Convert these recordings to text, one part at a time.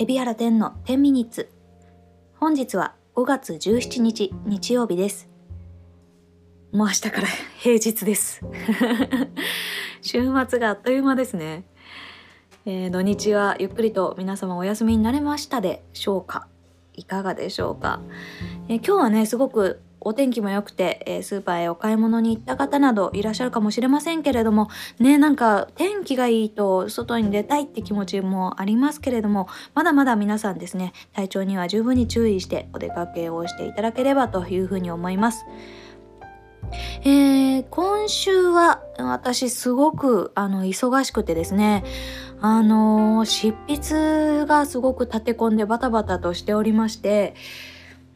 エビアラ10の10ミニッツ。本日は5月17日日曜日です。もう明日から平日です。週末があっという間ですね、えー、土日はゆっくりと皆様お休みになれましたでしょうか？いかがでしょうか、えー、今日はねすごくお天気も良くて、えー、スーパーへお買い物に行った方などいらっしゃるかもしれませんけれどもねなんか天気がいいと外に出たいって気持ちもありますけれどもまだまだ皆さんですね体調には十分に注意してお出かけをしていただければというふうに思います。えー、今週は私すごくあの忙しくてですねあのー、執筆がすごく立て込んでバタバタとしておりまして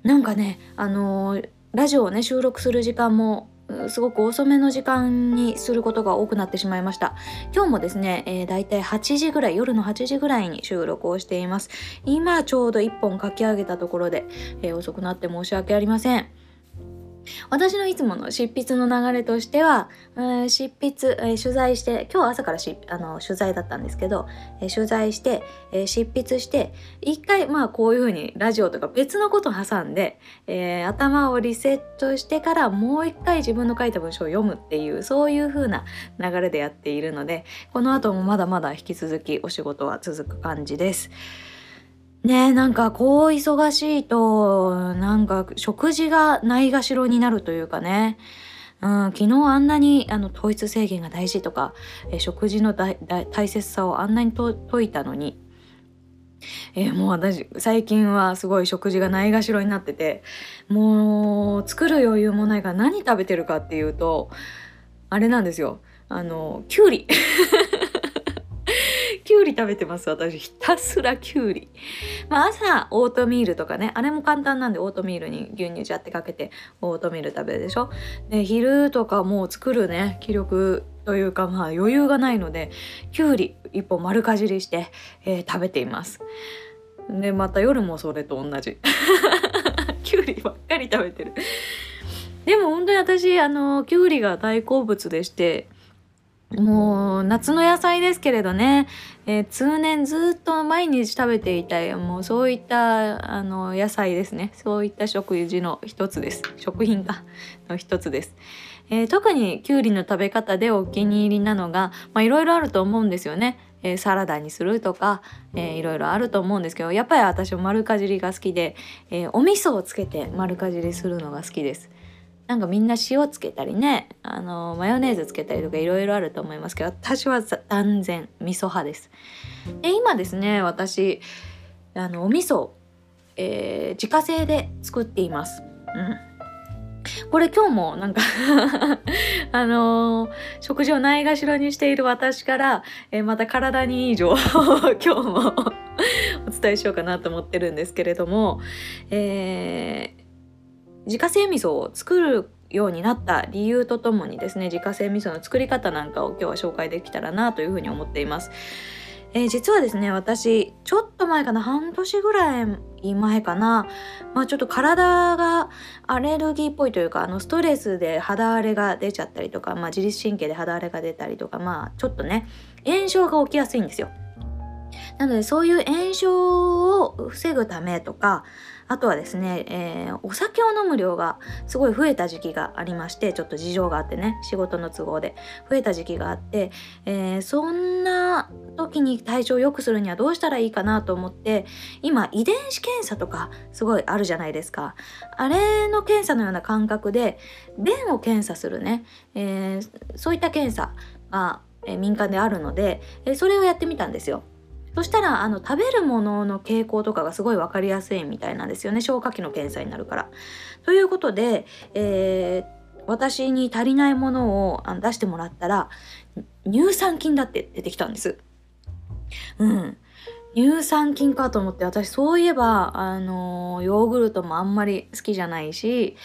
なんかねあのーラジオをね収録する時間もすごく遅めの時間にすることが多くなってしまいました。今日もですね、えー、だいたい8時ぐらい夜の8時ぐらいに収録をしています。今ちょうど1本書き上げたところで、えー、遅くなって申し訳ありません。私のいつもの執筆の流れとしては、えー、執筆、えー、取材して今日朝からしあの取材だったんですけど、えー、取材して、え執筆して一回まあこういうふうにラジオとか別のこと挟んで、え頭をリセットしてからもう一回自分の書いた文章を読むっていうそういう風な流れでやっているのでこの後もまだまだ引き続きお仕事は続く感じです。ねなんかこう忙しいとなんか食事がないがしろになるというかね、うん、昨日あんなにあの糖質制限が大事とかえ食事の大切さをあんなにと解いたのに。えー、もう私最近はすごい食事がないがしろになっててもう作る余裕もないから何食べてるかっていうとあれなんですよ。あのきゅうりきゅうり食べてます私。ひたすらきゅうり、まあ、朝オートミールとかね。あれも簡単なんでオートミールに牛乳ジャってかけてオートミール食べるでしょ。で昼とかもう作るね。気力というかまあ余裕がないのできゅうり1本丸かじりして、えー、食べています。でまた夜もそれと同じ。きゅうりばっかり食べてる。でも本当に私あのきゅうりが大好物でしてもう夏の野菜ですけれどね、えー、通年ずっと毎日食べていたいもうそういったあの野菜ですね。そういった食事の一つです。食品かの一つです、えー、特にきゅうりの食べ方でお気に入りなのがいろいろあると思うんですよね。え、サラダにするとか、えー、いろいろあると思うんですけどやっぱり私丸かじりが好きで、えー、お味噌をつけて丸かじりするのが好きです。なんかみんな塩つけたりねあのマヨネーズつけたりとかいろいろあると思いますけど私は断然味噌派です。で今ですね私あのお味噌、えー、自家製で作っています。うんこれ今日もなんか あのー、食事をないがしろにしている私から、えー、また体にいい情報を 今日も お伝えしようかなと思ってるんですけれども、えー自家製味噌を作るようになった理由とともにですね自家製味噌の作り方なんかを今日は紹介できたらなというふうに思っています。えー、実はですね私ちょっと前かな半年ぐらい前かな、まあ、ちょっと体がアレルギーっぽいというかあのストレスで肌荒れが出ちゃったりとか、まあ、自律神経で肌荒れが出たりとかまあちょっとね炎症が起きやすいんですよ。なのでそういう炎症を防ぐためとかあとはですね、えー、お酒を飲む量がすごい増えた時期がありましてちょっと事情があってね仕事の都合で増えた時期があって、えー、そんな時に体調を良くするにはどうしたらいいかなと思って今遺伝子検査とかすごいあるじゃないですかあれの検査のような感覚で便を検査するね、えー、そういった検査が、え民間であるので、えそれをやってみたんですよ。そしたらあの食べるものの傾向とかがすごい分かりやすいみたいなんですよね消化器の検査になるから。ということで、えー、私に足りないものを出してもらったら乳酸菌だって出てきたんです。うん、乳酸菌かと思って私そういえばあのヨーグルトもあんまり好きじゃないし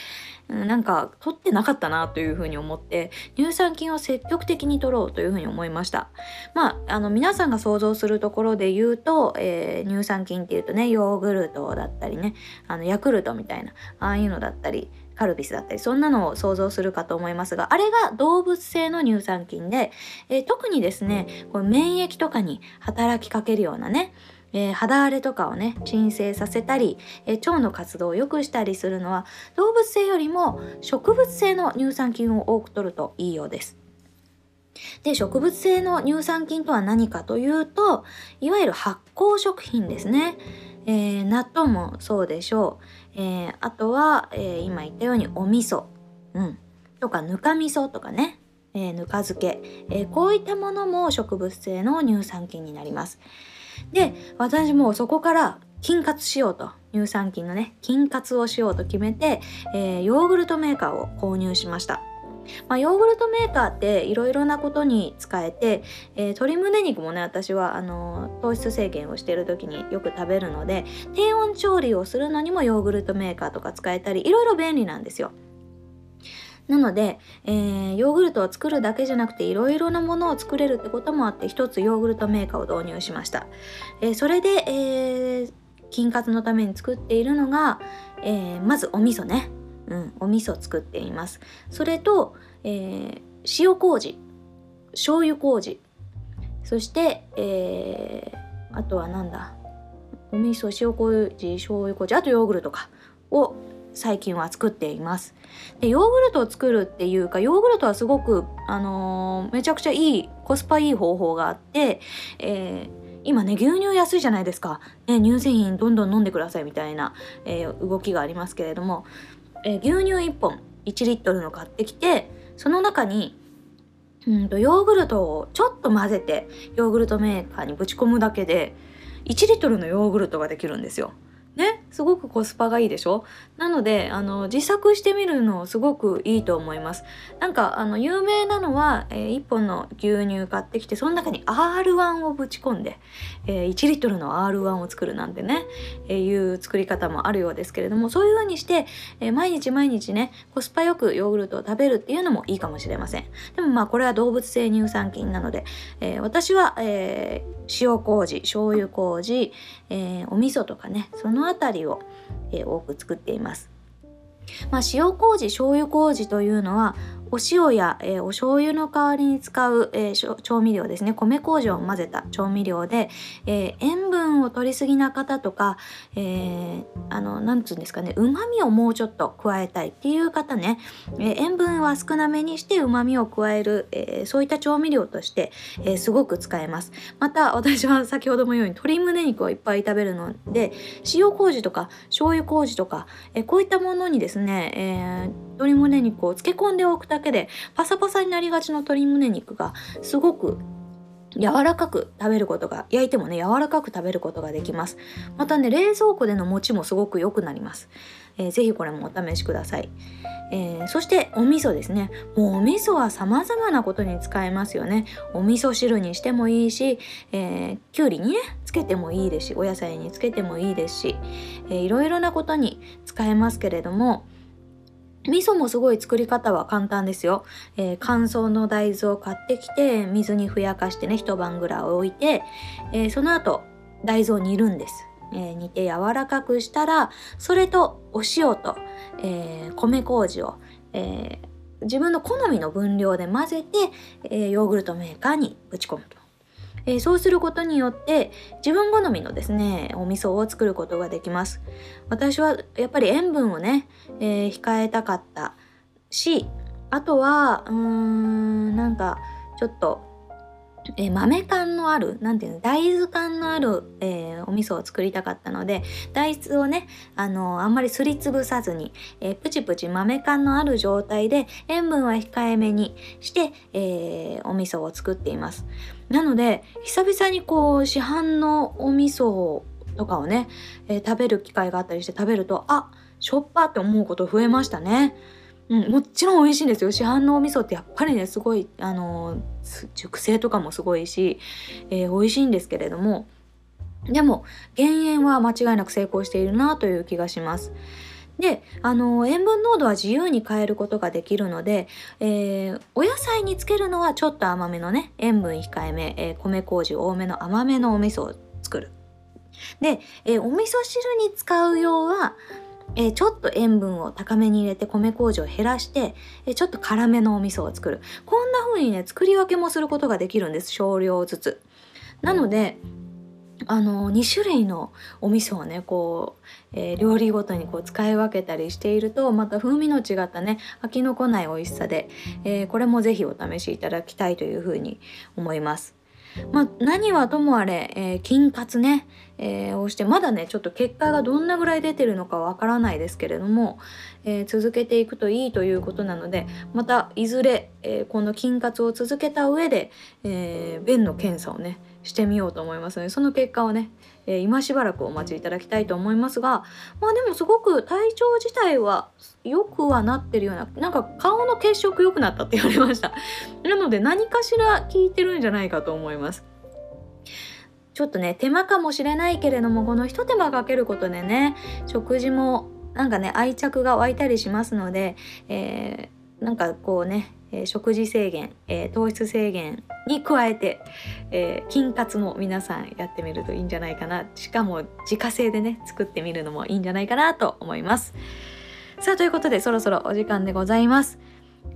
なんか取ってなかったなというふうに思って乳酸菌を積極的に取ろうというふうに思いました。まああの皆さんが想像するところで言うと、えー、乳酸菌っていうとねヨーグルトだったりねあのヤクルトみたいなああいうのだったりカルピスだったりそんなのを想像するかと思いますがあれが動物性の乳酸菌で、えー、特にですねこ免疫とかに働きかけるようなねえー、肌荒れとかをね鎮静させたり、えー、腸の活動を良くしたりするのは動物性よりも植物性の乳酸菌を多く摂るといいようです。で植物性の乳酸菌とは何かというといわゆる発酵食品ですね、えー、納豆もそうでしょう、えー、あとは、えー、今言ったようにお味噌、うん、とかぬか味噌とかね、えぬか漬け、えこういったものも植物性の乳酸菌になります。で私もそこから菌活しようと乳酸菌のね菌活をしようと決めて、えヨーグルトメーカーを購入しましたまあ、ヨーグルトメーカーっていろいろなことに使えて、えー、鶏胸肉もね私はあの糖質制限をしている時によく食べるので低温調理をするのにもヨーグルトメーカーとか使えたりいろいろ便利なんですよ。なので、えー、ヨーグルトを作るだけじゃなくていろいろなものを作れるってこともあって一つヨーグルトメーカーを導入しました。えー、それで、えー、菌活のために作っているのが、えまずお味噌ね。うん、お味噌作っています。それと、えー、塩麹。醤油麹。そして、えー、あとはなんだ？お味噌塩麹醤油麹あとヨーグルトか。を最近は作っていますでヨーグルトを作るっていうかヨーグルトはすごく、あのー、めちゃくちゃいいコスパいい方法があって、えー今ね牛乳安いじゃないですか、ね、乳製品どんどん飲んでくださいみたいな、えー、動きがありますけれどもえー、牛乳1本1リットルの買ってきてその中にうんとヨーグルトをちょっと混ぜてヨーグルトメーカーにぶち込むだけで1リットルのヨーグルトができるんですよ。ねすごくコスパがいいでしょ？なのであの自作してみるのすごくいいと思います。なんかあの有名なのは、えー、1本の牛乳買ってきてその中に R1 をぶち込んで、えー、1リットルの R1 を作るなんてね、えー、いう作り方もあるようですけれどもそういう風にして、え毎日毎日ねコスパよくヨーグルトを食べるっていうのもいいかもしれません。でもまあこれは動物性乳酸菌なので、え私は、え塩麹醤油麹、えお味噌とかねその辺りを、え多く作っています。まあ、塩麹醤油麹というのはお塩や、えー、お醤油の代わりに使う、えー、調味料ですね。米麹を混ぜた調味料で、えー、塩分を取りすぎな方とか、えー、あのなんつうんですかね。うまみをもうちょっと加えたいっていう方ね、え塩分は少なめにしてうまみを加える、えそういった調味料として、えすごく使えます。また私は先ほども言うように鶏胸肉をいっぱい食べるので塩麹とか醤油麹とか、えこういったものにですね、え鶏胸肉を漬け込んでおくだけでパサパサになりがちの鶏胸肉がすごく柔らかく食べることが焼いてもね柔らかく食べることができます。またね冷蔵庫での餅もすごく良くなります、えー、ぜひこれもお試しください、えー、そしてお味噌ですね。もうお味噌は様々なことに使えますよね。お味噌汁にしてもいいし、えー、きゅうりにねつけてもいいですしお野菜につけてもいいですし、えー、いろいろなことに使えますけれども味噌もすごい作り方は簡単ですよ、えー、乾燥の大豆を買ってきて水にふやかしてね一晩ぐらい置いて、えー、その後大豆を煮るんです、えー、煮て柔らかくしたらそれとお塩と、え米麹を、え自分の好みの分量で混ぜて、えヨーグルトメーカーにぶち込むと。えー、そうすることによって自分好みのですねお味噌を作ることができます。私はやっぱり塩分をね、えー、控えたかった。しあとはうーんなんかちょっとえー、豆感のある何ていうの大豆感のある、え、お味噌を作りたかったので大豆をねあの、あんまりすりつぶさずに、えプチプチ豆感のある状態で塩分は控えめにして、えお味噌を作っています。なので久々にこう市販のお味噌とかをね、え食べる機会があったりして食べるとあしょっぱって思うこと増えましたね。うん、もちろん美味しいんですよ。市販のお味噌ってやっぱりねすごいあの熟成とかもすごいし、えー、美味しいんですけれども。でも減塩は間違いなく成功しているなという気がします。であの塩分濃度は自由に変えることができるので、えー、お野菜につけるのはちょっと甘めのね塩分控えめ、えー、米麹多めの甘めのお味噌を作る。で、えー、お味噌汁に使う用はえー、ちょっと塩分を高めに入れて米麹を減らして、えー、ちょっと辛めのお味噌を作る。こんな風にね作り分けもすることができるんです。少量ずつ。なのであの2種類のお味噌をねこう、えー、料理ごとにこう使い分けたりしているとまた風味の違ったね飽きのこない美味しさで、えー、これも是非お試しいただきたいというふうに思います。まあ、何はともあれ、えー、金活ね、え、をしてまだねちょっと結果がどんなぐらい出てるのかわからないですけれども、え、続けていくといいということなのでまたいずれ、えこの金活を続けた上で、え便の検査をねしてみようと思いますのでその結果をね、えー、今しばらくお待ちいただきたいと思いますがまあでもすごく体調自体は良くはなってるようななんか顔の血色良くなったって言われました。なので何かしら効いてるんじゃないかと思います。ちょっとね手間かもしれないけれどもこの一手間かけることでね食事もなんかね愛着が湧いたりしますので、えー、なんかこうねえー、食事制限、えー、糖質制限に加えて、えー、筋活も皆さんやってみるといいんじゃないかな。しかも自家製でね作ってみるのもいいんじゃないかなと思います。さあということでそろそろお時間でございます。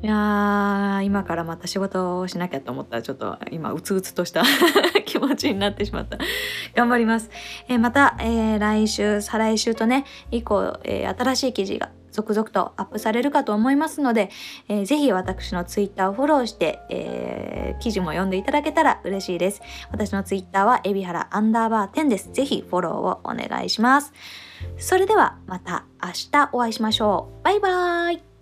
いや今からまた仕事をしなきゃと思ったらちょっと今うつうつとした 気持ちになってしまった。頑張ります、えー、また、えー、来週再来週とね以降、えー、新しい記事が続々とアップされるかと思いますので、えー、ぜひ私のツイッターをフォローして、えー、記事も読んでいただけたら嬉しいです。私のツイッターはエビハラアンダーバー10です。ぜひフォローをお願いします。それではまた明日お会いしましょう。バイバーイ